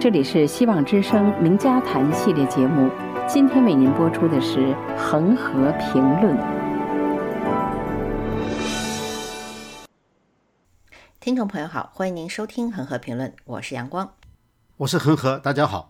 这里是希望之声名家谈系列节目，今天为您播出的是《恒河评论》。听众朋友好，欢迎您收听《恒河评论》，我是阳光，我是恒河，大家好。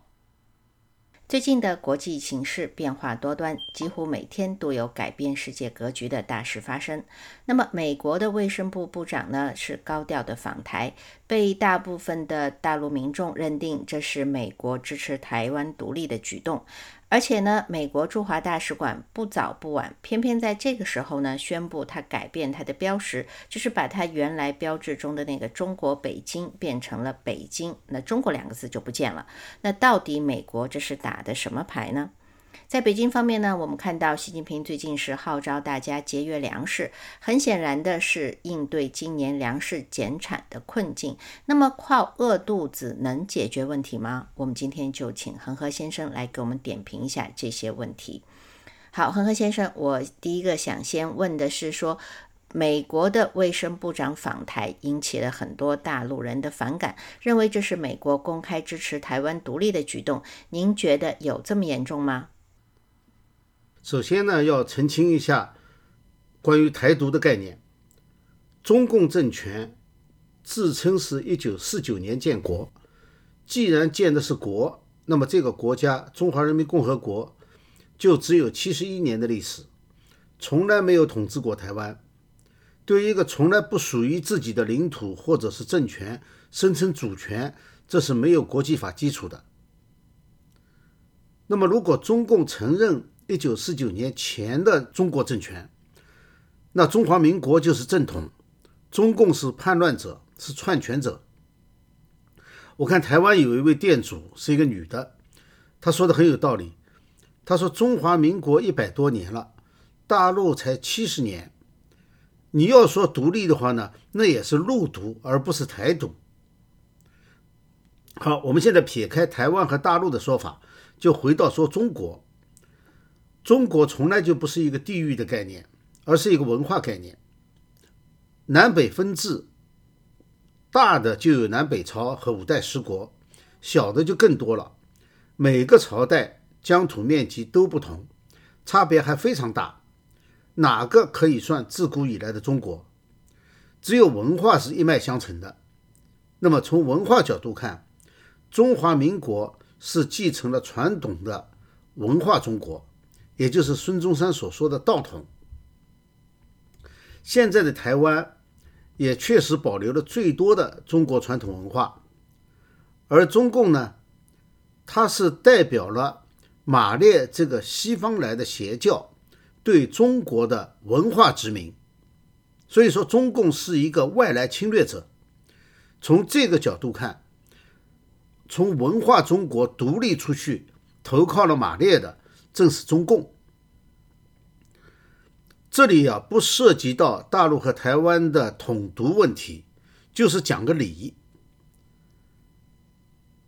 最近的国际形势变化多端，几乎每天都有改变世界格局的大事发生。那么，美国的卫生部部长呢是高调的访台，被大部分的大陆民众认定这是美国支持台湾独立的举动。而且呢，美国驻华大使馆不早不晚，偏偏在这个时候呢，宣布它改变它的标识，就是把它原来标志中的那个中国北京变成了北京，那中国两个字就不见了。那到底美国这是打的什么牌呢？在北京方面呢，我们看到习近平最近是号召大家节约粮食，很显然的是应对今年粮食减产的困境。那么靠饿肚子能解决问题吗？我们今天就请恒河先生来给我们点评一下这些问题。好，恒河先生，我第一个想先问的是说，美国的卫生部长访台引起了很多大陆人的反感，认为这是美国公开支持台湾独立的举动。您觉得有这么严重吗？首先呢，要澄清一下关于台独的概念。中共政权自称是一九四九年建国，既然建的是国，那么这个国家中华人民共和国就只有七十一年的历史，从来没有统治过台湾。对于一个从来不属于自己的领土或者是政权声称主权，这是没有国际法基础的。那么，如果中共承认，一九四九年前的中国政权，那中华民国就是正统，中共是叛乱者，是篡权者。我看台湾有一位店主是一个女的，她说的很有道理。她说中华民国一百多年了，大陆才七十年，你要说独立的话呢，那也是陆独而不是台独。好，我们现在撇开台湾和大陆的说法，就回到说中国。中国从来就不是一个地域的概念，而是一个文化概念。南北分治，大的就有南北朝和五代十国，小的就更多了。每个朝代疆土面积都不同，差别还非常大。哪个可以算自古以来的中国？只有文化是一脉相承的。那么从文化角度看，中华民国是继承了传统的文化中国。也就是孙中山所说的道统。现在的台湾也确实保留了最多的中国传统文化，而中共呢，它是代表了马列这个西方来的邪教对中国的文化殖民，所以说中共是一个外来侵略者。从这个角度看，从文化中国独立出去投靠了马列的。正是中共，这里啊不涉及到大陆和台湾的统独问题，就是讲个理。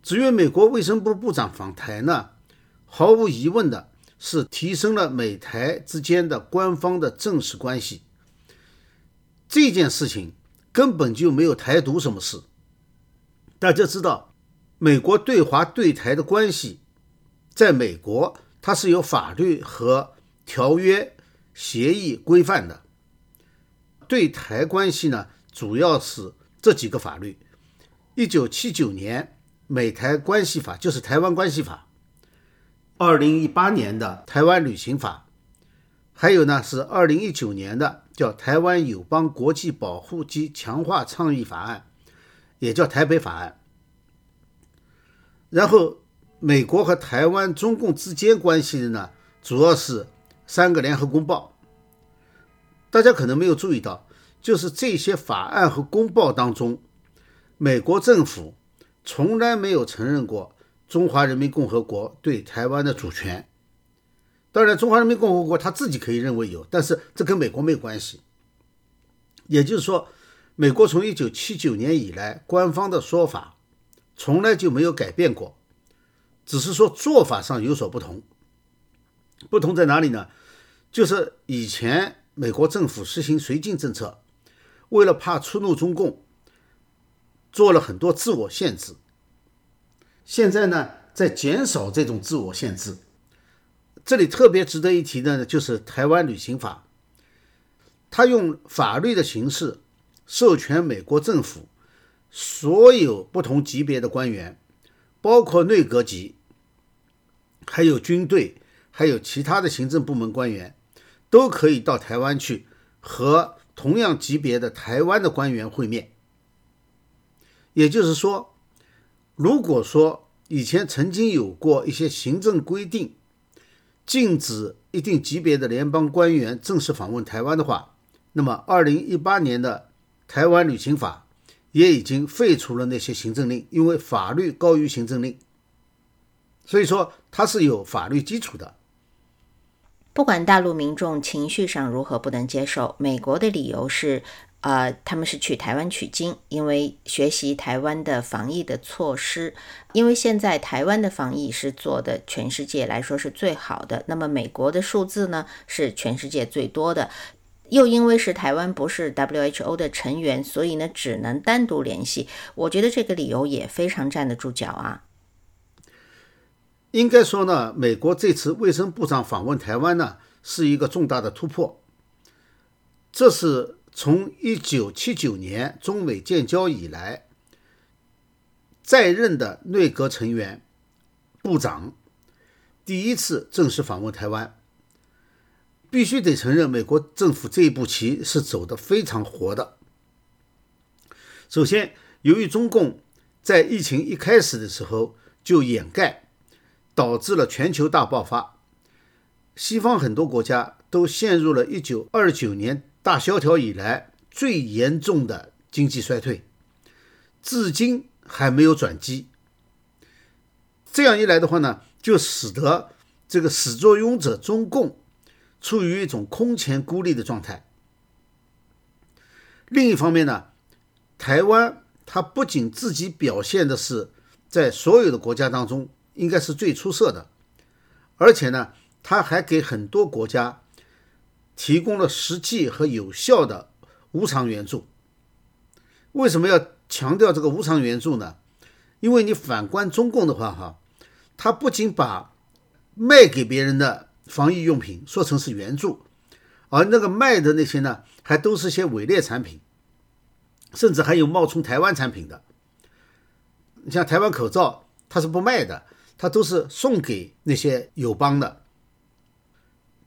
至于美国卫生部部长访台呢，毫无疑问的是提升了美台之间的官方的正式关系。这件事情根本就没有台独什么事。大家知道，美国对华对台的关系，在美国。它是有法律和条约、协议规范的。对台关系呢，主要是这几个法律：一九七九年《美台关系法》就是《台湾关系法》，二零一八年的《台湾旅行法》，还有呢是二零一九年的叫《台湾友邦国际保护及强化倡议法案》，也叫《台北法案》，然后。美国和台湾、中共之间关系的呢，主要是三个联合公报。大家可能没有注意到，就是这些法案和公报当中，美国政府从来没有承认过中华人民共和国对台湾的主权。当然，中华人民共和国他自己可以认为有，但是这跟美国没有关系。也就是说，美国从一九七九年以来，官方的说法从来就没有改变过。只是说做法上有所不同，不同在哪里呢？就是以前美国政府实行绥靖政策，为了怕触怒中共，做了很多自我限制。现在呢在减少这种自我限制。这里特别值得一提的呢，就是台湾旅行法，它用法律的形式授权美国政府所有不同级别的官员，包括内阁级，还有军队，还有其他的行政部门官员，都可以到台湾去和同样级别的台湾的官员会面。也就是说，如果说以前曾经有过一些行政规定，禁止一定级别的联邦官员正式访问台湾的话，那么二零一八年的台湾旅行法也已经废除了那些行政令，因为法律高于行政令，所以说它是有法律基础的。不管大陆民众情绪上如何不能接受，美国的理由是。呃，他们是去台湾取经，因为学习台湾的防疫的措施，因为现在台湾的防疫是做的全世界来说是最好的。那么美国的数字呢是全世界最多的，又因为是台湾不是 WHO 的成员，所以呢只能单独联系。我觉得这个理由也非常站得住脚啊。应该说呢，美国这次卫生部长访问台湾呢是一个重大的突破，这是。从一九七九年中美建交以来，在任的内阁成员部长第一次正式访问台湾，必须得承认，美国政府这一步棋是走得非常活的。首先，由于中共在疫情一开始的时候就掩盖，导致了全球大爆发，西方很多国家都陷入了一九二九年。大萧条以来最严重的经济衰退，至今还没有转机。这样一来的话呢，就使得这个始作俑者中共处于一种空前孤立的状态。另一方面呢，台湾它不仅自己表现的是在所有的国家当中应该是最出色的，而且呢，它还给很多国家。提供了实际和有效的无偿援助。为什么要强调这个无偿援助呢？因为你反观中共的话，哈，他不仅把卖给别人的防疫用品说成是援助，而那个卖的那些呢，还都是些伪劣产品，甚至还有冒充台湾产品的。你像台湾口罩，它是不卖的，它都是送给那些友邦的。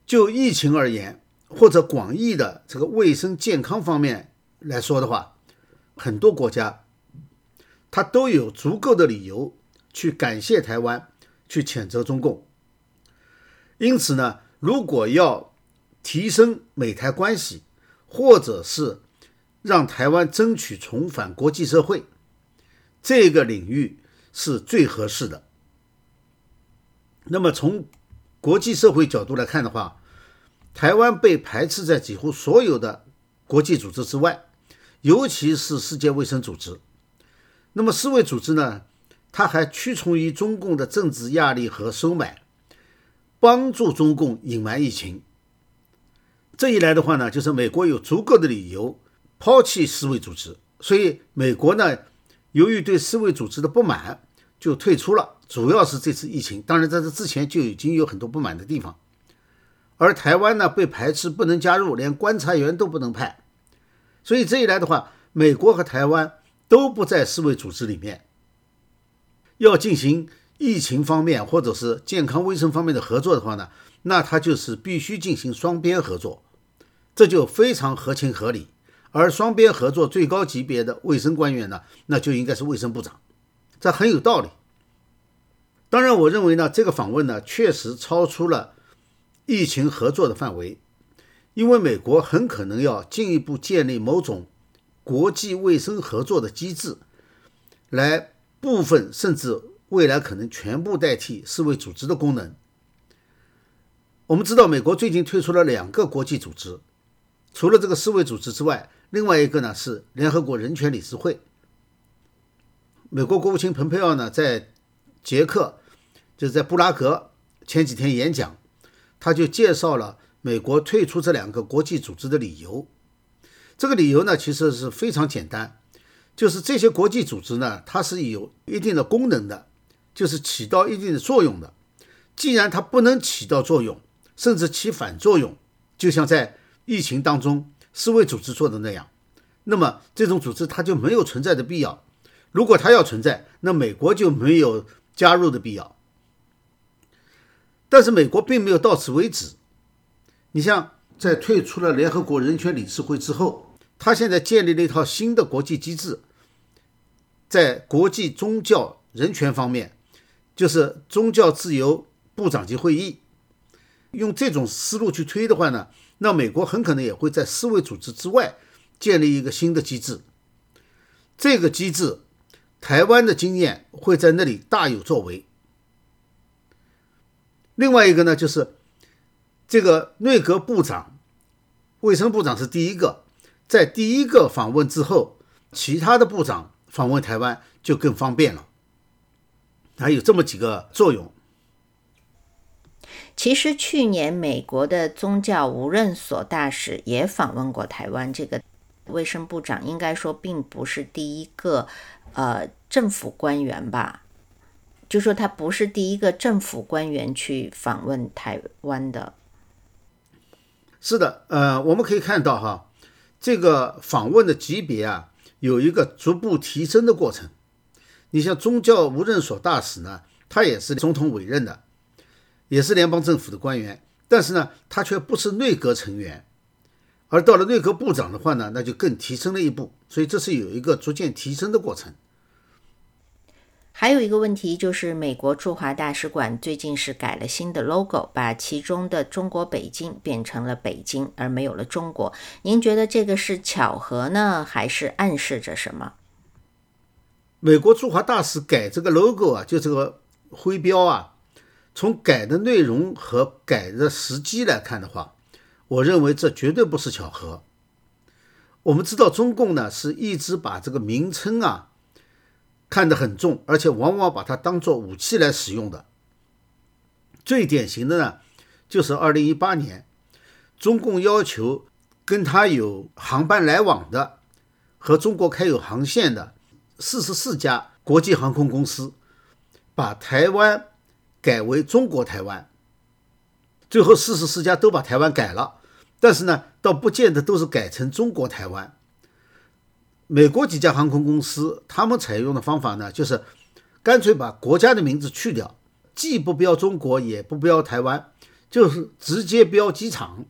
就疫情而言，或者广义的这个卫生健康方面来说的话，很多国家他都有足够的理由去感谢台湾，去谴责中共。因此呢，如果要提升美台关系，或者是让台湾争取重返国际社会，这个领域是最合适的。那么从国际社会角度来看的话，台湾被排斥在几乎所有的国际组织之外，尤其是世界卫生组织。那么世卫组织呢？它还屈从于中共的政治压力和收买，帮助中共隐瞒疫情。这一来的话呢，就是美国有足够的理由抛弃世卫组织。所以美国呢，由于对世卫组织的不满，就退出了。主要是这次疫情，当然在这之前就已经有很多不满的地方。而台湾呢，被排斥，不能加入，连观察员都不能派，所以这一来的话，美国和台湾都不在世卫组织里面。要进行疫情方面或者是健康卫生方面的合作的话呢，那它就是必须进行双边合作，这就非常合情合理。而双边合作最高级别的卫生官员呢，那就应该是卫生部长，这很有道理。当然，我认为呢，这个访问呢，确实超出了。疫情合作的范围，因为美国很可能要进一步建立某种国际卫生合作的机制，来部分甚至未来可能全部代替世卫组织的功能。我们知道，美国最近推出了两个国际组织，除了这个世卫组织之外，另外一个呢是联合国人权理事会。美国国务卿蓬佩奥呢在捷克，就是在布拉格前几天演讲。他就介绍了美国退出这两个国际组织的理由。这个理由呢，其实是非常简单，就是这些国际组织呢，它是有一定的功能的，就是起到一定的作用的。既然它不能起到作用，甚至起反作用，就像在疫情当中世卫组织做的那样，那么这种组织它就没有存在的必要。如果它要存在，那美国就没有加入的必要。但是美国并没有到此为止。你像在退出了联合国人权理事会之后，他现在建立了一套新的国际机制，在国际宗教人权方面，就是宗教自由部长级会议。用这种思路去推的话呢，那美国很可能也会在世卫组织之外建立一个新的机制。这个机制，台湾的经验会在那里大有作为。另外一个呢，就是这个内阁部长、卫生部长是第一个，在第一个访问之后，其他的部长访问台湾就更方便了。还有这么几个作用。其实去年美国的宗教无任所大使也访问过台湾，这个卫生部长应该说并不是第一个呃政府官员吧。就说他不是第一个政府官员去访问台湾的。是的，呃，我们可以看到哈，这个访问的级别啊，有一个逐步提升的过程。你像宗教无任所大使呢，他也是总统委任的，也是联邦政府的官员，但是呢，他却不是内阁成员。而到了内阁部长的话呢，那就更提升了一步。所以这是有一个逐渐提升的过程。还有一个问题就是，美国驻华大使馆最近是改了新的 logo，把其中的中国北京变成了北京，而没有了中国。您觉得这个是巧合呢，还是暗示着什么？美国驻华大使改这个 logo 啊，就这个徽标啊，从改的内容和改的时机来看的话，我认为这绝对不是巧合。我们知道中共呢是一直把这个名称啊。看得很重，而且往往把它当做武器来使用的。最典型的呢，就是二零一八年，中共要求跟他有航班来往的、和中国开有航线的四十四家国际航空公司，把台湾改为中国台湾。最后四十四家都把台湾改了，但是呢，倒不见得都是改成中国台湾。美国几家航空公司，他们采用的方法呢，就是干脆把国家的名字去掉，既不标中国，也不标台湾，就是直接标机场。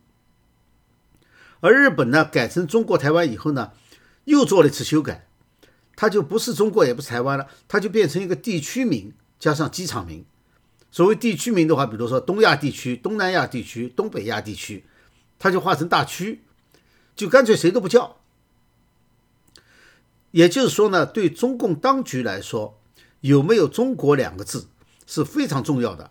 而日本呢，改成中国台湾以后呢，又做了一次修改，它就不是中国，也不是台湾了，它就变成一个地区名加上机场名。所谓地区名的话，比如说东亚地区、东南亚地区、东北亚地区，它就划成大区，就干脆谁都不叫。也就是说呢，对中共当局来说，有没有“中国”两个字是非常重要的。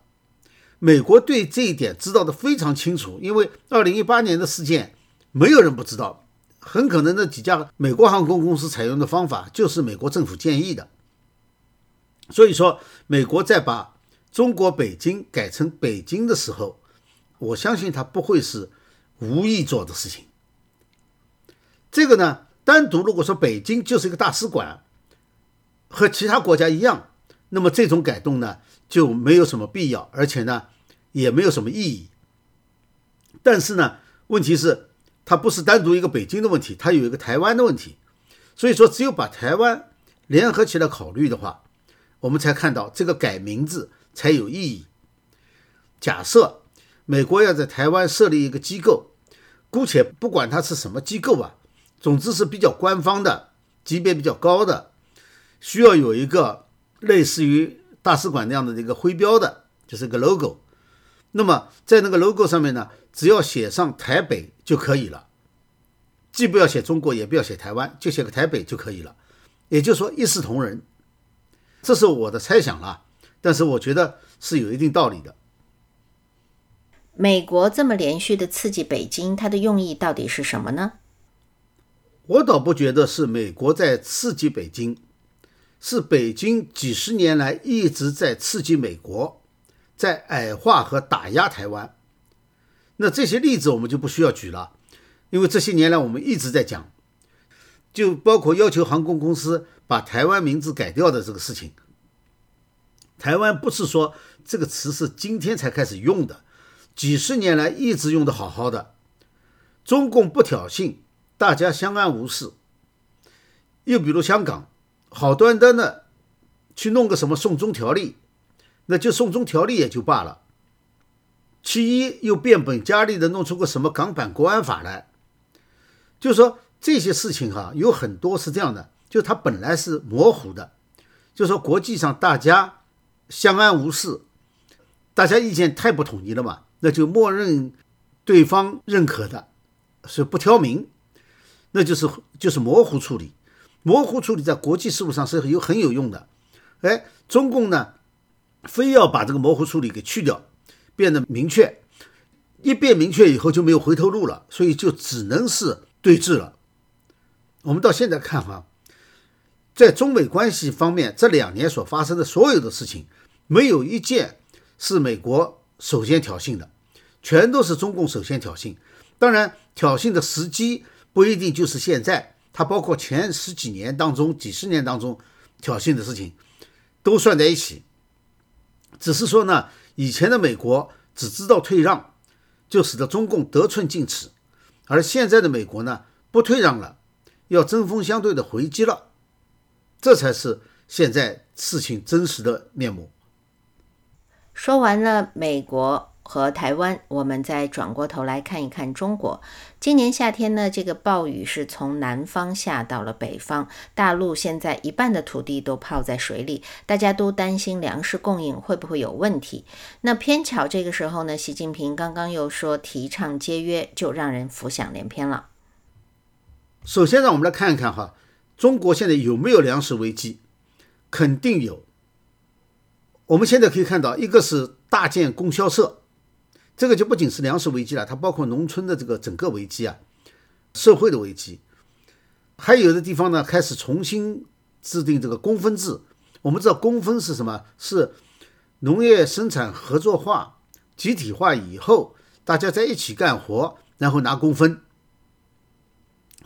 美国对这一点知道的非常清楚，因为二零一八年的事件，没有人不知道。很可能那几家美国航空公司采用的方法就是美国政府建议的。所以说，美国在把中国北京改成北京的时候，我相信他不会是无意做的事情。这个呢？单独如果说北京就是一个大使馆，和其他国家一样，那么这种改动呢就没有什么必要，而且呢也没有什么意义。但是呢，问题是它不是单独一个北京的问题，它有一个台湾的问题。所以说，只有把台湾联合起来考虑的话，我们才看到这个改名字才有意义。假设美国要在台湾设立一个机构，姑且不管它是什么机构吧。总之是比较官方的，级别比较高的，需要有一个类似于大使馆那样的一个徽标的，就是个 logo。那么在那个 logo 上面呢，只要写上台北就可以了，既不要写中国，也不要写台湾，就写个台北就可以了。也就是说一视同仁，这是我的猜想啦，但是我觉得是有一定道理的。美国这么连续的刺激北京，它的用意到底是什么呢？我倒不觉得是美国在刺激北京，是北京几十年来一直在刺激美国，在矮化和打压台湾。那这些例子我们就不需要举了，因为这些年来我们一直在讲，就包括要求航空公司把台湾名字改掉的这个事情。台湾不是说这个词是今天才开始用的，几十年来一直用的好好的。中共不挑衅，大家相安无事。又比如香港，好端端的去弄个什么送中条例，那就送中条例也就罢了。其一又变本加厉的弄出个什么港版国安法来，就说这些事情哈，有很多是这样的，就它本来是模糊的，就说国际上大家相安无事，大家意见太不统一了嘛，那就默认对方认可的。是不挑明，那就是就是模糊处理，模糊处理在国际事务上是有很有用的。哎，中共呢，非要把这个模糊处理给去掉，变得明确，一变明确以后就没有回头路了，所以就只能是对峙了。我们到现在看哈，在中美关系方面，这两年所发生的所有的事情，没有一件是美国首先挑衅的，全都是中共首先挑衅。当然，挑衅的时机不一定就是现在，它包括前十几年当中、几十年当中挑衅的事情，都算在一起。只是说呢，以前的美国只知道退让，就使得中共得寸进尺；而现在的美国呢，不退让了，要针锋相对的回击了，这才是现在事情真实的面目。说完了美国。和台湾，我们再转过头来看一看中国。今年夏天呢，这个暴雨是从南方下到了北方，大陆现在一半的土地都泡在水里，大家都担心粮食供应会不会有问题。那偏巧这个时候呢，习近平刚刚又说提倡节约，就让人浮想联翩了。首先，让我们来看一看哈，中国现在有没有粮食危机？肯定有。我们现在可以看到，一个是大建供销社。这个就不仅是粮食危机了，它包括农村的这个整个危机啊，社会的危机。还有的地方呢，开始重新制定这个工分制。我们知道工分是什么？是农业生产合作化、集体化以后，大家在一起干活，然后拿工分。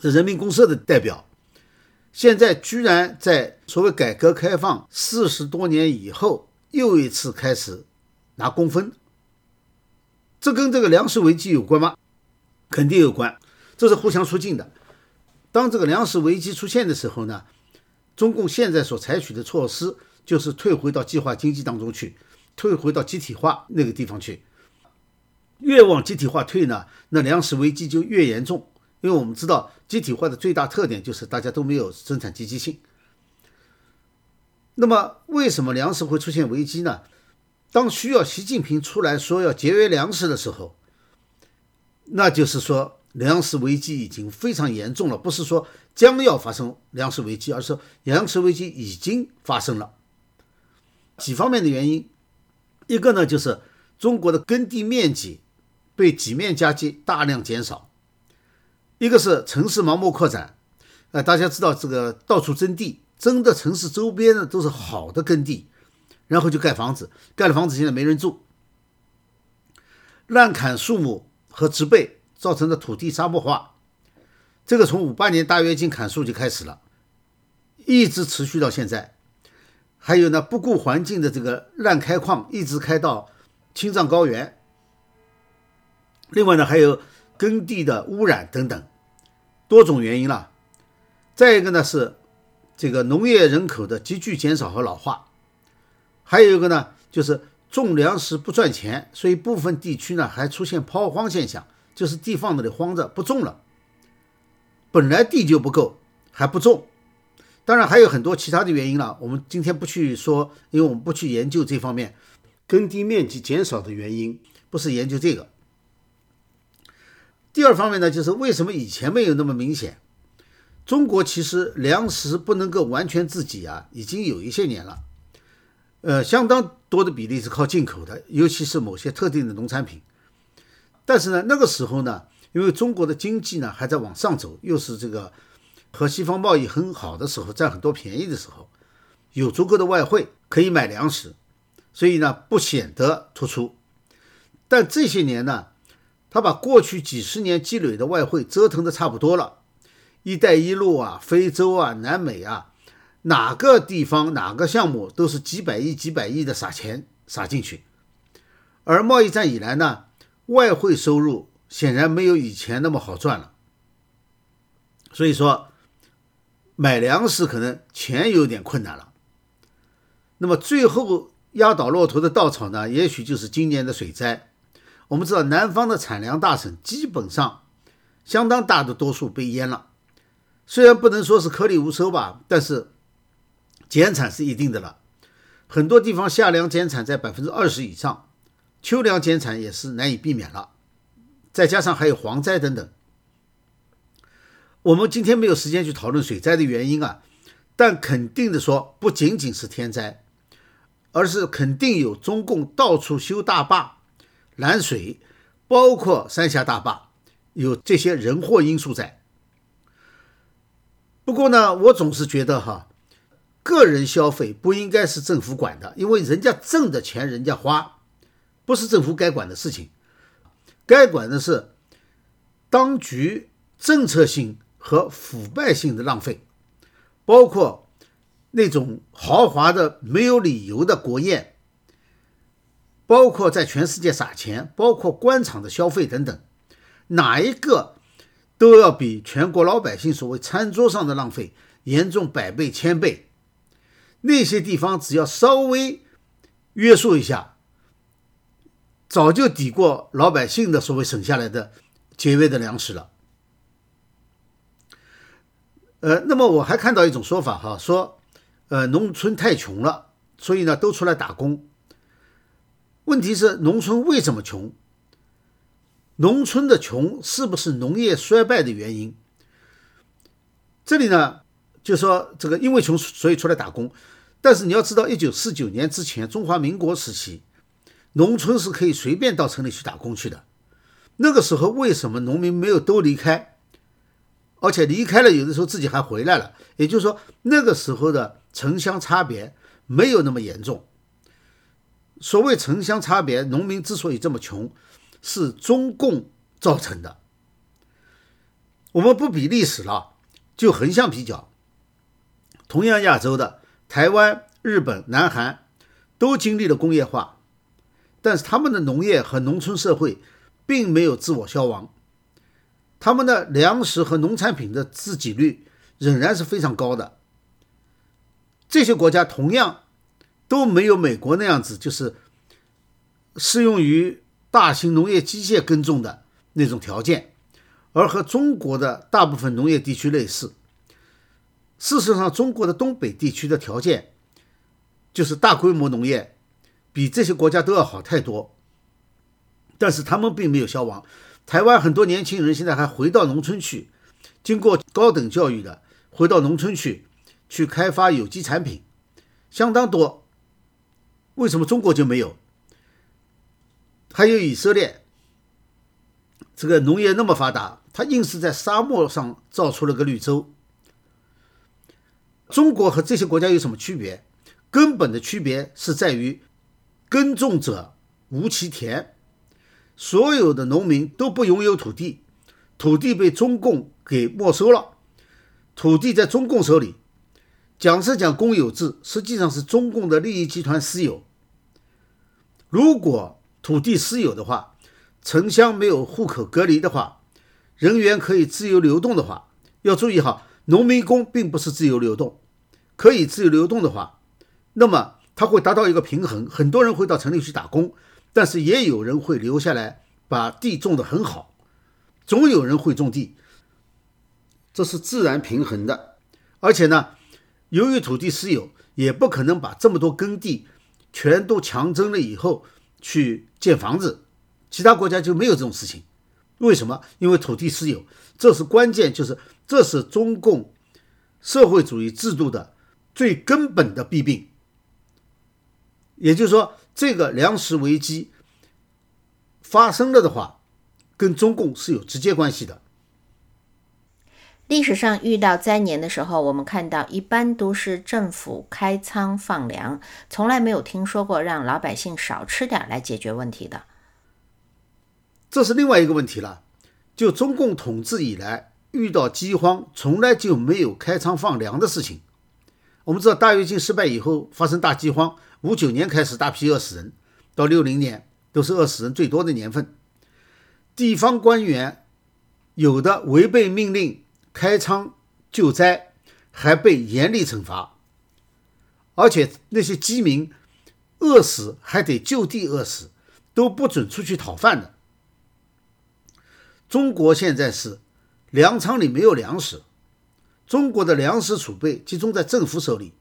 是人民公社的代表。现在居然在所谓改革开放四十多年以后，又一次开始拿工分。这跟这个粮食危机有关吗？肯定有关，这是互相促进的。当这个粮食危机出现的时候呢，中共现在所采取的措施就是退回到计划经济当中去，退回到集体化那个地方去。越往集体化退呢，那粮食危机就越严重。因为我们知道集体化的最大特点就是大家都没有生产积极性。那么为什么粮食会出现危机呢？当需要习近平出来说要节约粮食的时候，那就是说粮食危机已经非常严重了，不是说将要发生粮食危机，而是粮食危机已经发生了。几方面的原因，一个呢就是中国的耕地面积被几面夹击，大量减少；一个是城市盲目扩展，呃，大家知道这个到处征地，征的城市周边呢都是好的耕地。然后就盖房子，盖了房子现在没人住。滥砍树木和植被造成的土地沙漠化，这个从五八年大跃进砍树就开始了，一直持续到现在。还有呢，不顾环境的这个滥开矿，一直开到青藏高原。另外呢，还有耕地的污染等等，多种原因了。再一个呢，是这个农业人口的急剧减少和老化。还有一个呢，就是种粮食不赚钱，所以部分地区呢还出现抛荒现象，就是地放那里荒着不种了。本来地就不够，还不种。当然还有很多其他的原因了，我们今天不去说，因为我们不去研究这方面耕地面积减少的原因，不是研究这个。第二方面呢，就是为什么以前没有那么明显？中国其实粮食不能够完全自给啊，已经有一些年了。呃，相当多的比例是靠进口的，尤其是某些特定的农产品。但是呢，那个时候呢，因为中国的经济呢还在往上走，又是这个和西方贸易很好的时候，占很多便宜的时候，有足够的外汇可以买粮食，所以呢不显得突出。但这些年呢，他把过去几十年积累的外汇折腾的差不多了，“一带一路”啊，非洲啊，南美啊。哪个地方哪个项目都是几百亿、几百亿的撒钱撒进去，而贸易战以来呢，外汇收入显然没有以前那么好赚了，所以说买粮食可能钱有点困难了。那么最后压倒骆驼的稻草呢，也许就是今年的水灾。我们知道南方的产粮大省基本上相当大的多数被淹了，虽然不能说是颗粒无收吧，但是。减产是一定的了，很多地方夏粮减产在百分之二十以上，秋粮减产也是难以避免了。再加上还有蝗灾等等，我们今天没有时间去讨论水灾的原因啊，但肯定的说，不仅仅是天灾，而是肯定有中共到处修大坝拦水，包括三峡大坝，有这些人祸因素在。不过呢，我总是觉得哈。个人消费不应该是政府管的，因为人家挣的钱人家花，不是政府该管的事情。该管的是当局政策性和腐败性的浪费，包括那种豪华的没有理由的国宴，包括在全世界撒钱，包括官场的消费等等，哪一个都要比全国老百姓所谓餐桌上的浪费严重百倍千倍。那些地方只要稍微约束一下，早就抵过老百姓的所谓省下来的节约的粮食了。呃，那么我还看到一种说法哈，说呃农村太穷了，所以呢都出来打工。问题是农村为什么穷？农村的穷是不是农业衰败的原因？这里呢？就说这个因为穷，所以出来打工。但是你要知道，一九四九年之前，中华民国时期，农村是可以随便到城里去打工去的。那个时候，为什么农民没有都离开？而且离开了，有的时候自己还回来了。也就是说，那个时候的城乡差别没有那么严重。所谓城乡差别，农民之所以这么穷，是中共造成的。我们不比历史了，就横向比较。同样，亚洲的台湾、日本、南韩都经历了工业化，但是他们的农业和农村社会并没有自我消亡，他们的粮食和农产品的自给率仍然是非常高的。这些国家同样都没有美国那样子，就是适用于大型农业机械耕种的那种条件，而和中国的大部分农业地区类似。事实上，中国的东北地区的条件，就是大规模农业，比这些国家都要好太多。但是他们并没有消亡。台湾很多年轻人现在还回到农村去，经过高等教育的，回到农村去，去开发有机产品，相当多。为什么中国就没有？还有以色列，这个农业那么发达，它硬是在沙漠上造出了个绿洲。中国和这些国家有什么区别？根本的区别是在于，耕种者无其田，所有的农民都不拥有土地，土地被中共给没收了，土地在中共手里。讲是讲公有制，实际上是中共的利益集团私有。如果土地私有的话，城乡没有户口隔离的话，人员可以自由流动的话，要注意哈。农民工并不是自由流动，可以自由流动的话，那么他会达到一个平衡。很多人会到城里去打工，但是也有人会留下来把地种得很好，总有人会种地，这是自然平衡的。而且呢，由于土地私有，也不可能把这么多耕地全都强征了以后去建房子，其他国家就没有这种事情。为什么？因为土地私有，这是关键，就是这是中共社会主义制度的最根本的弊病。也就是说，这个粮食危机发生了的话，跟中共是有直接关系的。历史上遇到灾年的时候，我们看到一般都是政府开仓放粮，从来没有听说过让老百姓少吃点来解决问题的。这是另外一个问题了。就中共统治以来，遇到饥荒从来就没有开仓放粮的事情。我们知道大跃进失败以后发生大饥荒，五九年开始大批饿死人，到六零年都是饿死人最多的年份。地方官员有的违背命令开仓救灾，还被严厉惩罚，而且那些饥民饿死还得就地饿死，都不准出去讨饭的。中国现在是粮仓里没有粮食。中国的粮食储备集中在政府手里，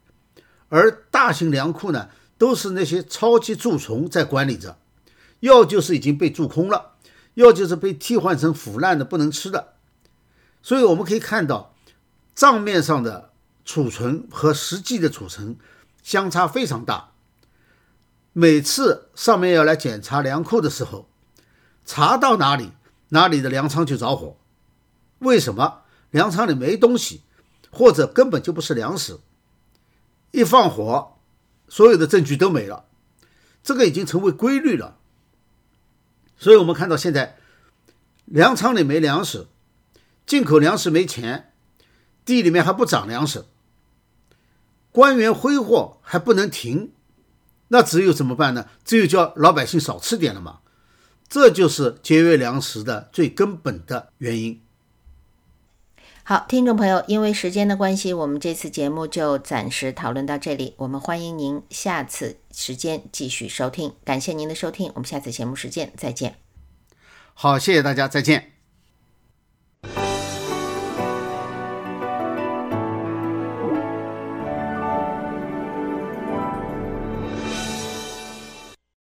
而大型粮库呢，都是那些超级蛀虫在管理着，要就是已经被蛀空了，要就是被替换成腐烂的不能吃的。所以我们可以看到，账面上的储存和实际的储存相差非常大。每次上面要来检查粮库的时候，查到哪里，哪里的粮仓就着火。为什么？粮仓里没东西。或者根本就不是粮食，一放火，所有的证据都没了，这个已经成为规律了。所以我们看到现在粮仓里没粮食，进口粮食没钱，地里面还不长粮食，官员挥霍还不能停，那只有怎么办呢？只有叫老百姓少吃点了嘛。这就是节约粮食的最根本的原因。好，听众朋友，因为时间的关系，我们这次节目就暂时讨论到这里。我们欢迎您下次时间继续收听，感谢您的收听，我们下次节目时间再见。好，谢谢大家，再见。